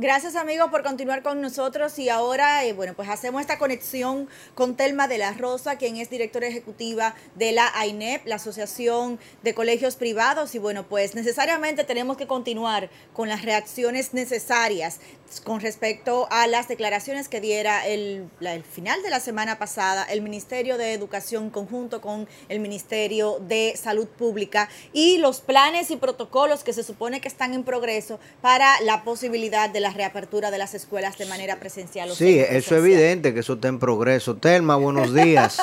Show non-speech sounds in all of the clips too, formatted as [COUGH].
Gracias amigos por continuar con nosotros y ahora, eh, bueno, pues hacemos esta conexión con Telma de la Rosa, quien es directora ejecutiva de la AINEP, la Asociación de Colegios Privados. Y bueno, pues necesariamente tenemos que continuar con las reacciones necesarias con respecto a las declaraciones que diera el, el final de la semana pasada el Ministerio de Educación conjunto con el Ministerio de Salud Pública y los planes y protocolos que se supone que están en progreso para la posibilidad de la reapertura de las escuelas de manera presencial. sí, eso es evidente que eso está en progreso. Telma, buenos días.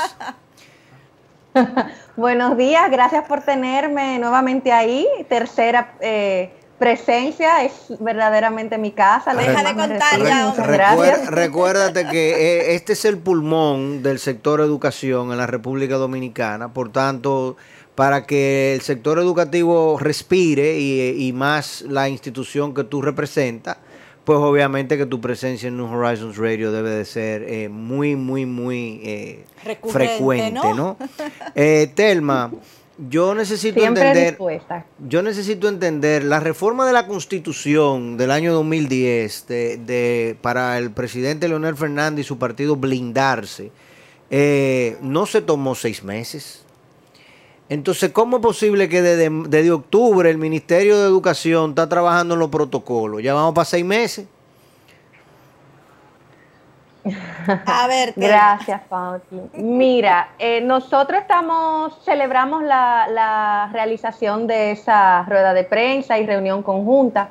[LAUGHS] buenos días, gracias por tenerme nuevamente ahí. Tercera eh, presencia es verdaderamente mi casa. Deja de contar ya. Recuer, recuérdate que eh, este es el pulmón del sector educación en la República Dominicana, por tanto, para que el sector educativo respire y, y más la institución que tú representas, pues obviamente que tu presencia en New Horizons Radio debe de ser eh, muy, muy, muy eh, frecuente, ¿no? [LAUGHS] Eh, Telma, yo necesito entender, yo necesito entender la reforma de la Constitución del año 2010 de, de para el presidente Leonel Fernández y su partido blindarse. no se tomó seis meses. Entonces, ¿cómo es posible que desde, desde, octubre el Ministerio de Educación está trabajando en los protocolos? Ya vamos para seis meses. A ver. [LAUGHS] Gracias, Pauti. Mira, eh, nosotros estamos, celebramos la, la, realización de esa rueda de prensa y reunión conjunta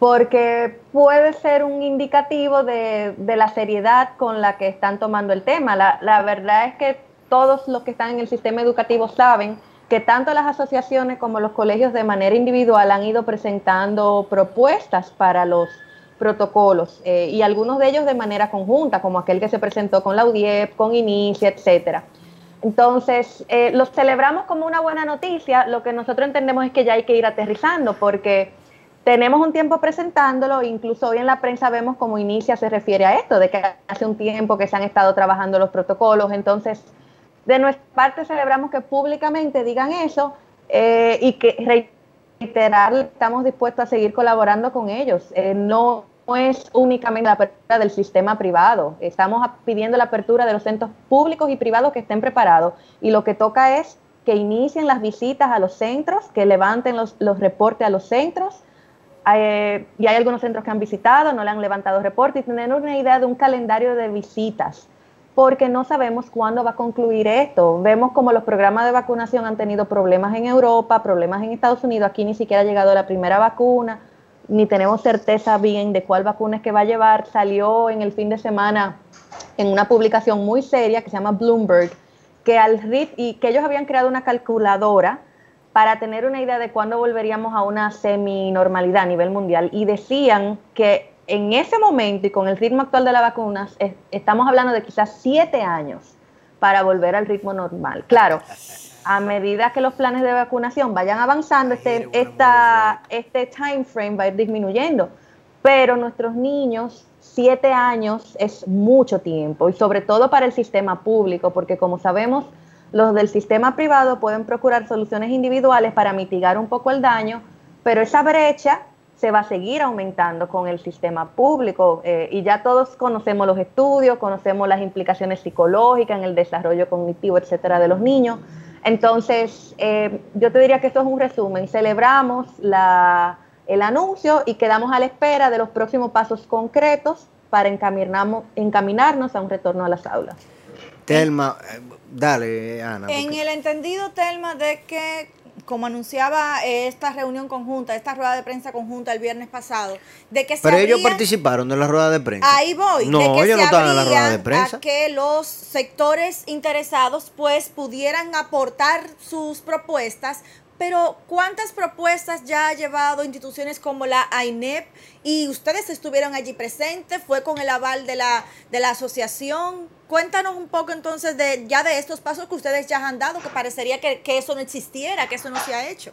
porque puede ser un indicativo de, de la seriedad con la que están tomando el tema. La, la verdad es que todos los que están en el sistema educativo saben que tanto las asociaciones como los colegios de manera individual han ido presentando propuestas para los protocolos eh, y algunos de ellos de manera conjunta, como aquel que se presentó con la UDIEP, con Inicia, etcétera. Entonces, eh, los celebramos como una buena noticia. Lo que nosotros entendemos es que ya hay que ir aterrizando porque tenemos un tiempo presentándolo, incluso hoy en la prensa vemos cómo Inicia se refiere a esto, de que hace un tiempo que se han estado trabajando los protocolos. Entonces, de nuestra parte celebramos que públicamente digan eso eh, y que reiterar, estamos dispuestos a seguir colaborando con ellos. Eh, no es únicamente la apertura del sistema privado, estamos pidiendo la apertura de los centros públicos y privados que estén preparados y lo que toca es que inicien las visitas a los centros, que levanten los, reportes a los centros. Eh, y hay algunos centros que han visitado, no le han levantado reportes y tener una idea de un calendario de visitas porque no sabemos cuándo va a concluir esto. Vemos como los programas de vacunación han tenido problemas en Europa, problemas en Estados Unidos, aquí ni siquiera ha llegado la primera vacuna, ni tenemos certeza bien de cuál vacuna es que va a llevar. Salió en el fin de semana en una publicación muy seria que se llama Bloomberg, que al RIT y que ellos habían creado una calculadora para tener una idea de cuándo volveríamos a una semi-normalidad a nivel mundial y decían que en ese momento y con el ritmo actual de las vacunas, estamos hablando de quizás siete años para volver al ritmo normal. Claro, a medida que los planes de vacunación vayan avanzando, este, esta, este time frame va a ir disminuyendo. Pero nuestros niños, siete años es mucho tiempo y sobre todo para el sistema público, porque como sabemos, los del sistema privado pueden procurar soluciones individuales para mitigar un poco el daño, pero esa brecha se va a seguir aumentando con el sistema público eh, y ya todos conocemos los estudios, conocemos las implicaciones psicológicas en el desarrollo cognitivo, etcétera, de los niños. Entonces, eh, yo te diría que esto es un resumen. Celebramos la, el anuncio y quedamos a la espera de los próximos pasos concretos para encaminarnos, encaminarnos a un retorno a las aulas. Telma, eh, dale, Ana. En el entendido, Telma, de que como anunciaba eh, esta reunión conjunta, esta rueda de prensa conjunta el viernes pasado, de que se Pero ellos participaron de la rueda de prensa. Ahí voy. No, de que ellos no estaban en la rueda de prensa. A que los sectores interesados pues pudieran aportar sus propuestas pero ¿cuántas propuestas ya ha llevado instituciones como la AINEP y ustedes estuvieron allí presentes? ¿Fue con el aval de la, de la asociación? Cuéntanos un poco entonces de ya de estos pasos que ustedes ya han dado, que parecería que, que eso no existiera, que eso no se ha hecho.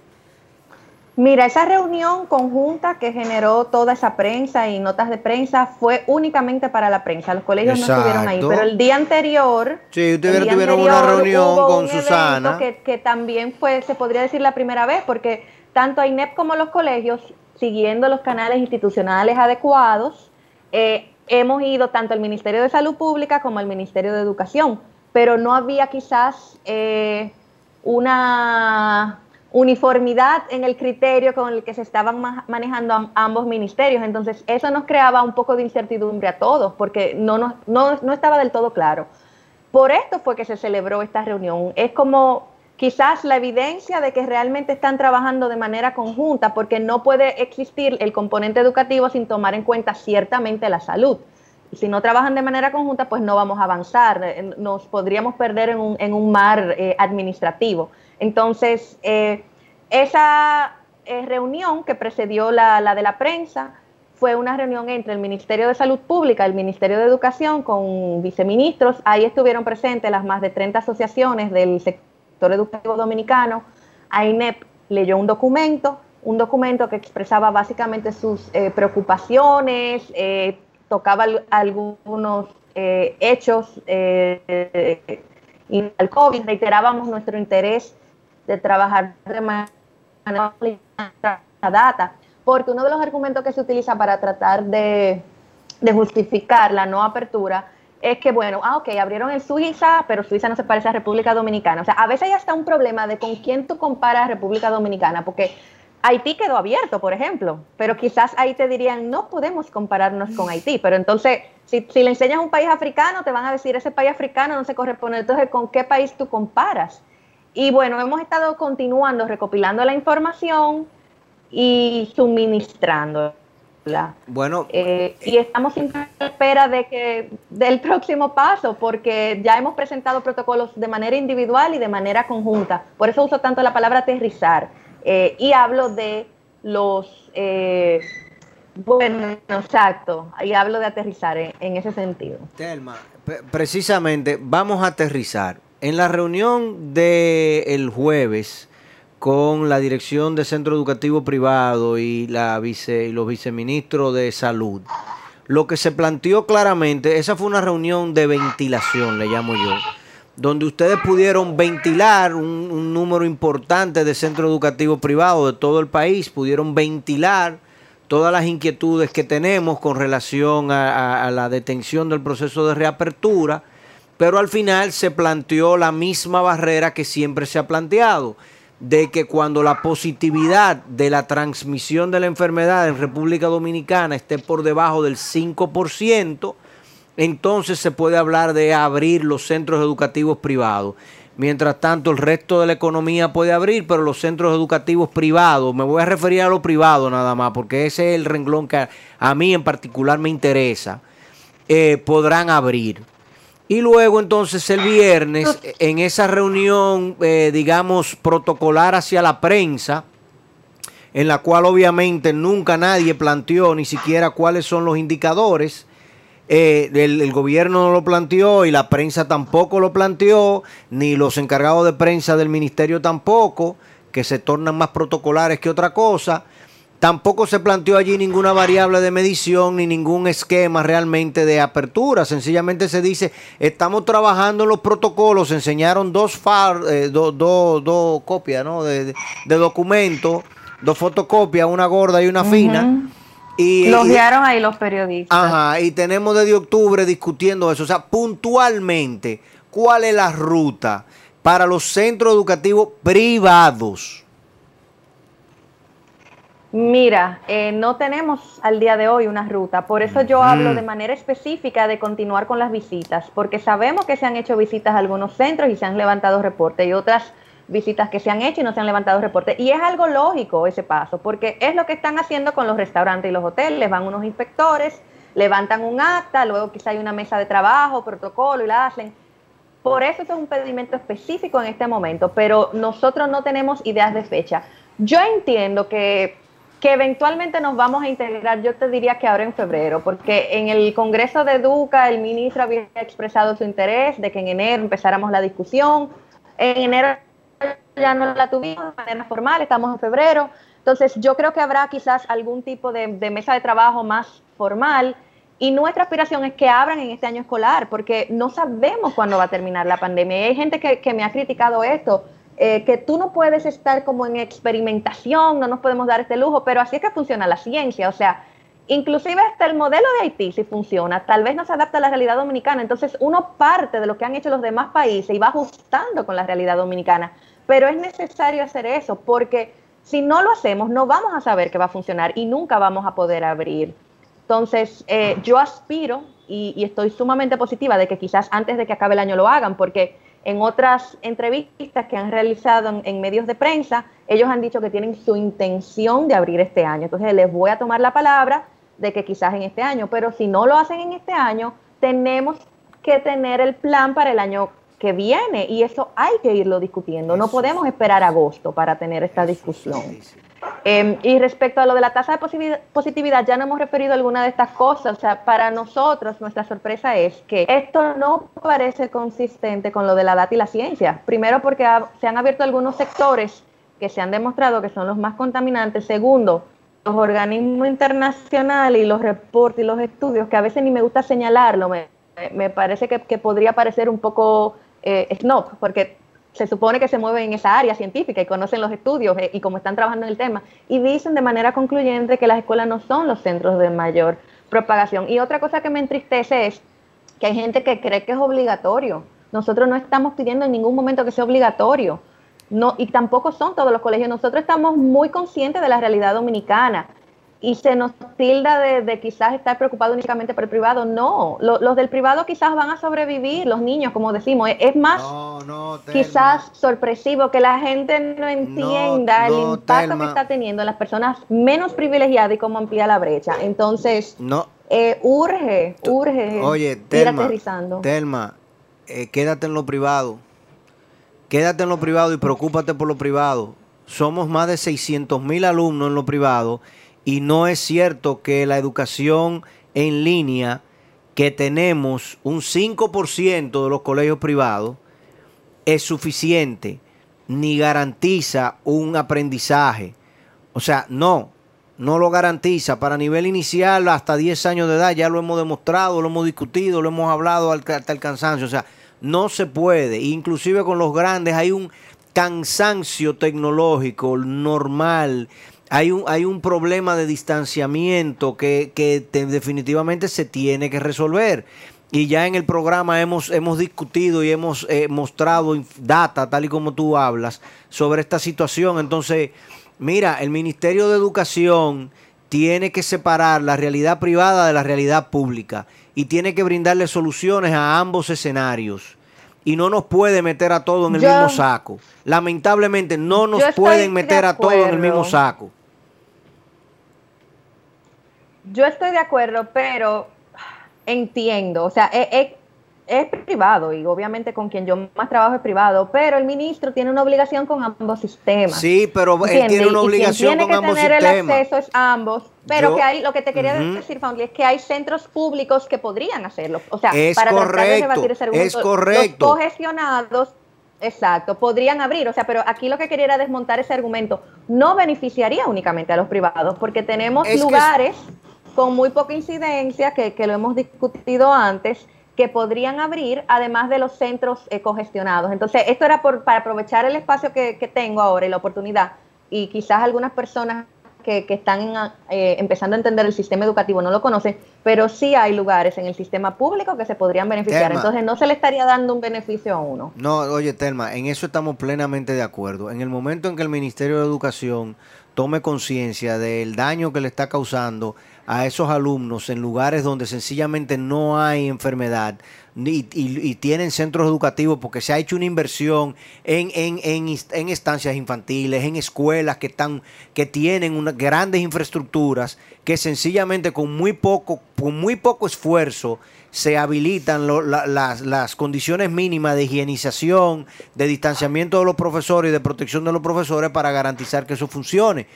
Mira, esa reunión conjunta que generó toda esa prensa y notas de prensa fue únicamente para la prensa. Los colegios no estuvieron ahí, pero el día anterior. Sí, ustedes tuvieron una reunión con Susana. Que, que, también fue, se podría decir, la primera vez, porque tanto INEP como los colegios, siguiendo los canales institucionales adecuados, eh, hemos ido tanto al Ministerio de Salud Pública como al Ministerio de Educación, pero no había quizás eh, una uniformidad en el criterio con el que se estaban manejando ambos ministerios. Entonces, eso nos creaba un poco de incertidumbre a todos, porque no, no, no estaba del todo claro. Por esto fue que se celebró esta reunión. Es como quizás la evidencia de que realmente están trabajando de manera conjunta, porque no puede existir el componente educativo sin tomar en cuenta ciertamente la salud. Si no trabajan de manera conjunta, pues no vamos a avanzar, nos podríamos perder en un, en un mar eh, administrativo. Entonces, eh, esa eh, reunión que precedió la, de la prensa fue una reunión entre el Ministerio de Salud Pública el Ministerio de Educación con viceministros. Ahí estuvieron presentes las más de 30 asociaciones del sector educativo dominicano. AINEP leyó un documento, un documento que expresaba básicamente sus eh, preocupaciones, tocaba algunos hechos y al COVID, reiterábamos nuestro interés de trabajar de manera data, porque uno de los argumentos que se utiliza para tratar de, justificar la no apertura es que, bueno, ah, ok, abrieron en Suiza, pero Suiza no se parece a República Dominicana. O sea, a veces hay hasta un problema de con quién tú comparas República Dominicana, porque Haití quedó abierto, por ejemplo, pero quizás ahí te dirían, no podemos compararnos con Haití, pero entonces, si, si le enseñas un país africano, te van a decir, ese país africano no se corresponde, entonces, ¿con qué país tú comparas? Y bueno, hemos estado continuando recopilando la información y suministrándola. Bueno, eh, y estamos en espera de que del próximo paso, porque ya hemos presentado protocolos de manera individual y de manera conjunta. Por eso uso tanto la palabra aterrizar eh, y hablo de los eh, bueno, exacto, y hablo de aterrizar en, ese sentido. Telma, precisamente vamos a aterrizar. En la reunión del jueves con la dirección de centro educativo privado y, la vice, y los viceministros de salud, lo que se planteó claramente, esa fue una reunión de ventilación, le llamo yo, donde ustedes pudieron ventilar un, número importante de centros educativos privados de todo el país, pudieron ventilar todas las inquietudes que tenemos con relación a la detención del proceso de reapertura pero al final se planteó la misma barrera que siempre se ha planteado, de que cuando la positividad de la transmisión de la enfermedad en República Dominicana esté por debajo del 5%, entonces se puede hablar de abrir los centros educativos privados. Mientras tanto, el resto de la economía puede abrir, pero los centros educativos privados, me voy a referir a lo privado nada más, porque ese es el renglón que a, mí en particular me interesa, eh, podrán abrir. Y luego entonces el viernes, en esa reunión, eh, digamos, protocolar hacia la prensa, en la cual obviamente nunca nadie planteó ni siquiera cuáles son los indicadores, eh, el, gobierno no lo planteó y la prensa tampoco lo planteó, ni los encargados de prensa del ministerio tampoco, que se tornan más protocolares que otra cosa. Tampoco se planteó allí ninguna variable de medición ni ningún esquema realmente de apertura. Sencillamente se dice, estamos trabajando en los protocolos. Se enseñaron dos, far, eh, dos copias ¿no? de, documentos, dos fotocopias, una gorda y una fina. Y, los guiaron ahí los periodistas. Ajá, y tenemos desde octubre discutiendo eso. O sea, puntualmente, ¿cuál es la ruta para los centros educativos privados? Mira, eh, no tenemos al día de hoy una ruta, por eso yo hablo de manera específica de continuar con las visitas, porque sabemos que se han hecho visitas a algunos centros y se han levantado reportes y otras visitas que se han hecho y no se han levantado reportes. Y es algo lógico ese paso, porque es lo que están haciendo con los restaurantes y los hoteles. Van unos inspectores, levantan un acta, luego quizá hay una mesa de trabajo, protocolo y la hacen. Por eso es un pedimento específico en este momento, pero nosotros no tenemos ideas de fecha. Yo entiendo que, que eventualmente nos vamos a integrar, yo te diría que ahora en febrero, porque en el Congreso de Educa el ministro había expresado su interés de que en enero empezáramos la discusión. En enero ya no la tuvimos de manera formal, estamos en febrero. Entonces, yo creo que habrá quizás algún tipo de, mesa de trabajo más formal y nuestra aspiración es que abran en este año escolar, porque no sabemos cuándo va a terminar la pandemia. Hay gente que, me ha criticado esto, eh, que tú no puedes estar como en experimentación, no nos podemos dar este lujo, pero así es que funciona la ciencia. O sea, inclusive hasta el modelo de Haití si funciona, tal vez no se adapta a la realidad dominicana. Entonces, uno parte de lo que han hecho los demás países y va ajustando con la realidad dominicana. Pero es necesario hacer eso porque si no lo hacemos, no vamos a saber que va a funcionar y nunca vamos a poder abrir. Entonces, eh, yo aspiro y, estoy sumamente positiva de que quizás antes de que acabe el año lo hagan, porque en otras entrevistas que han realizado en, medios de prensa, ellos han dicho que tienen su intención de abrir este año. Entonces, les voy a tomar la palabra de que quizás en este año, pero si no lo hacen en este año, tenemos que tener el plan para el año que viene y eso hay que irlo discutiendo. No podemos esperar agosto para tener esta discusión. Em, y respecto a lo de la tasa de positividad, ya no hemos referido a alguna de estas cosas. O sea, para nosotros nuestra sorpresa es que esto no parece consistente con lo de la data y la ciencia. Primero porque se han abierto algunos sectores que se han demostrado que son los más contaminantes. Segundo, los organismos internacionales y los reportes y los estudios, que a veces ni me gusta señalarlo, me, parece que, que podría parecer un poco eh, snob, porque se supone que se mueven en esa área científica y conocen los estudios eh, y cómo están trabajando en el tema, y dicen de manera concluyente que las escuelas no son los centros de mayor propagación. Y otra cosa que me entristece es que hay gente que cree que es obligatorio. Nosotros no estamos pidiendo en ningún momento que sea obligatorio. No, y tampoco son todos los colegios. Nosotros estamos muy conscientes de la realidad dominicana y se nos tilda de, quizás estar preocupado únicamente por el privado. No, los del privado quizás van a sobrevivir, los niños, como decimos. Es más, quizás sorpresivo que la gente no entienda el impacto que está teniendo en las personas menos privilegiadas y cómo amplía la brecha. Entonces, no. Eh, urge, urge. Oye, Telma, Telma eh, quédate en lo privado. Quédate en lo privado y preocúpate por lo privado. Somos más de 600 mil alumnos en lo privado y no es cierto que la educación en línea que tenemos un 5% de los colegios privados es suficiente ni garantiza un aprendizaje. O sea, no, no lo garantiza. Para nivel inicial, hasta 10 años de edad, ya lo hemos demostrado, lo hemos discutido, lo hemos hablado hasta el cansancio. O sea, no se puede. Inclusive con los grandes hay un cansancio tecnológico normal hay un, hay un problema de distanciamiento que, definitivamente se tiene que resolver. Y ya en el programa hemos, hemos discutido y hemos eh, mostrado data, tal y como tú hablas, sobre esta situación. Entonces, mira, el Ministerio de Educación tiene que separar la realidad privada de la realidad pública y tiene que brindarle soluciones a ambos escenarios. Y no nos puede meter a todos en el mismo saco. Lamentablemente no nos pueden meter a todos en el mismo saco. Yo estoy de acuerdo, pero entiendo, o sea, es, privado y obviamente con quien yo más trabajo es privado, pero el ministro tiene una obligación con ambos sistemas. Sí, pero él tiene una obligación con ambos sistemas. Tiene que tener el acceso es ambos, pero que hay, lo que te quería decir, Foundly, es que hay centros públicos que podrían hacerlo. O sea, para correcto, de debatir ese argumento, es correcto. Los cogestionados Exacto, podrían abrir, o sea, pero aquí lo que quería era desmontar ese argumento. No beneficiaría únicamente a los privados, porque tenemos lugares con muy poca incidencia, que, lo hemos discutido antes, que podrían abrir, además de los centros eh, congestionados. Entonces, esto era por, para aprovechar el espacio que, tengo ahora y la oportunidad, y quizás algunas personas que, están eh, empezando a entender el sistema educativo no lo conocen, pero sí hay lugares en el sistema público que se podrían beneficiar. Entonces, no se le estaría dando un beneficio a uno. No, oye, Telma, en eso estamos plenamente de acuerdo. En el momento en que el Ministerio de Educación tome conciencia del daño que le está causando a esos alumnos en lugares donde sencillamente no hay enfermedad y, tienen centros educativos porque se ha hecho una inversión en, en, estancias infantiles, en escuelas que, están, que tienen unas grandes infraestructuras que sencillamente con muy poco, con muy poco esfuerzo se habilitan las, las condiciones mínimas de higienización, de distanciamiento de los profesores y de protección de los profesores para garantizar que eso funcione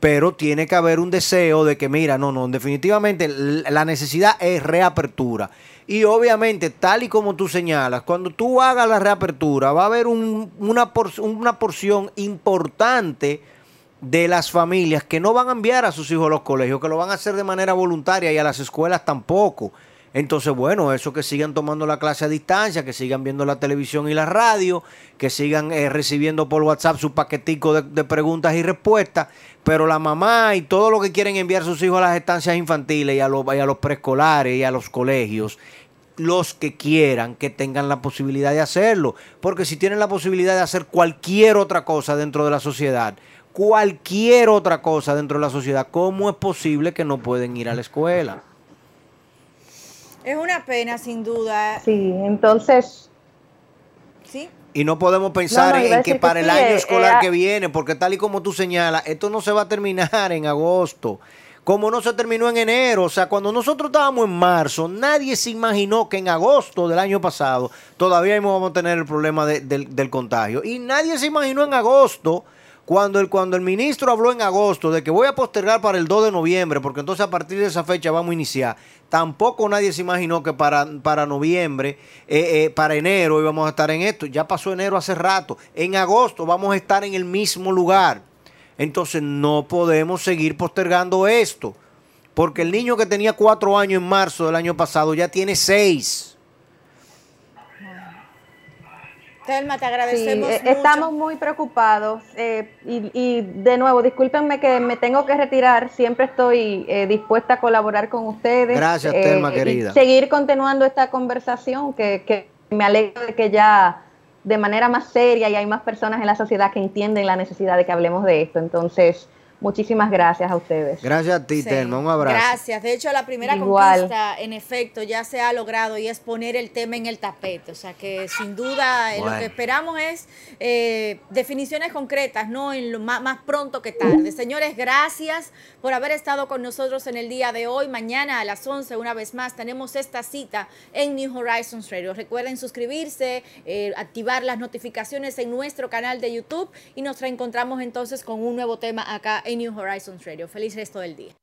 pero tiene que haber un deseo de que, mira, no, no, definitivamente la necesidad es reapertura. Y obviamente, tal y como tú señalas, cuando tú hagas la reapertura, va a haber una, una porción importante de las familias que no van a enviar a sus hijos a los colegios, que lo van a hacer de manera voluntaria y a las escuelas tampoco. Entonces, bueno, eso que sigan tomando la clase a distancia, que sigan viendo la televisión y la radio, que sigan eh, recibiendo por WhatsApp su paquetico de, preguntas y respuestas, pero la mamá y todo lo que quieren enviar sus hijos a las estancias infantiles a, y a los preescolares y a los colegios, los que quieran que tengan la posibilidad de hacerlo, porque si tienen la posibilidad de hacer cualquier otra cosa dentro de la sociedad, cualquier otra cosa dentro de la sociedad, ¿cómo es posible que no pueden ir a la escuela? Es una pena, sin duda. Sí, entonces. Sí. Y no podemos pensar en que para el año eh, escolar eh, que viene, porque tal y como tú señalas, esto no se va a terminar en agosto, como no se terminó en enero. O sea, cuando nosotros estábamos en marzo, nadie se imaginó que en agosto del año pasado todavía íbamos a tener el problema del, del contagio. Y nadie se imaginó en agosto cuando el, cuando el ministro habló en agosto de que voy a postergar para el 2 de noviembre, porque entonces a partir de esa fecha vamos a iniciar, tampoco nadie se imaginó que para, para noviembre, eh, eh, para enero íbamos a estar en esto. Ya pasó enero hace rato. En agosto vamos a estar en el mismo lugar. Entonces no podemos seguir postergando esto, porque el niño que tenía cuatro años en marzo del año pasado ya tiene seis. Telma, te agradecemos. Eh, estamos muy preocupados eh, y, de nuevo, discúlpenme que me tengo que retirar. Siempre estoy eh, dispuesta a colaborar con ustedes. Gracias, Telma, querida. seguir continuando esta conversación que, que me alegro de que ya de manera más seria y hay más personas en la sociedad que entienden la necesidad de que hablemos de esto. Entonces, Muchísimas gracias a ustedes. Gracias a ti, Telma. Un abrazo. Gracias. De hecho, la primera conquista, en efecto, ya se ha logrado y es poner el tema en el tapete. O sea que sin duda eh, lo que esperamos es eh, definiciones concretas, no en lo más, más, pronto que tarde. Señores, gracias por haber estado con nosotros en el día de hoy. Mañana a las 11, una vez más, tenemos esta cita en New Horizons Radio. Recuerden suscribirse, eh, activar las notificaciones en nuestro canal de YouTube y nos reencontramos entonces con un nuevo tema acá en New Horizons Radio. Feliz resto del día.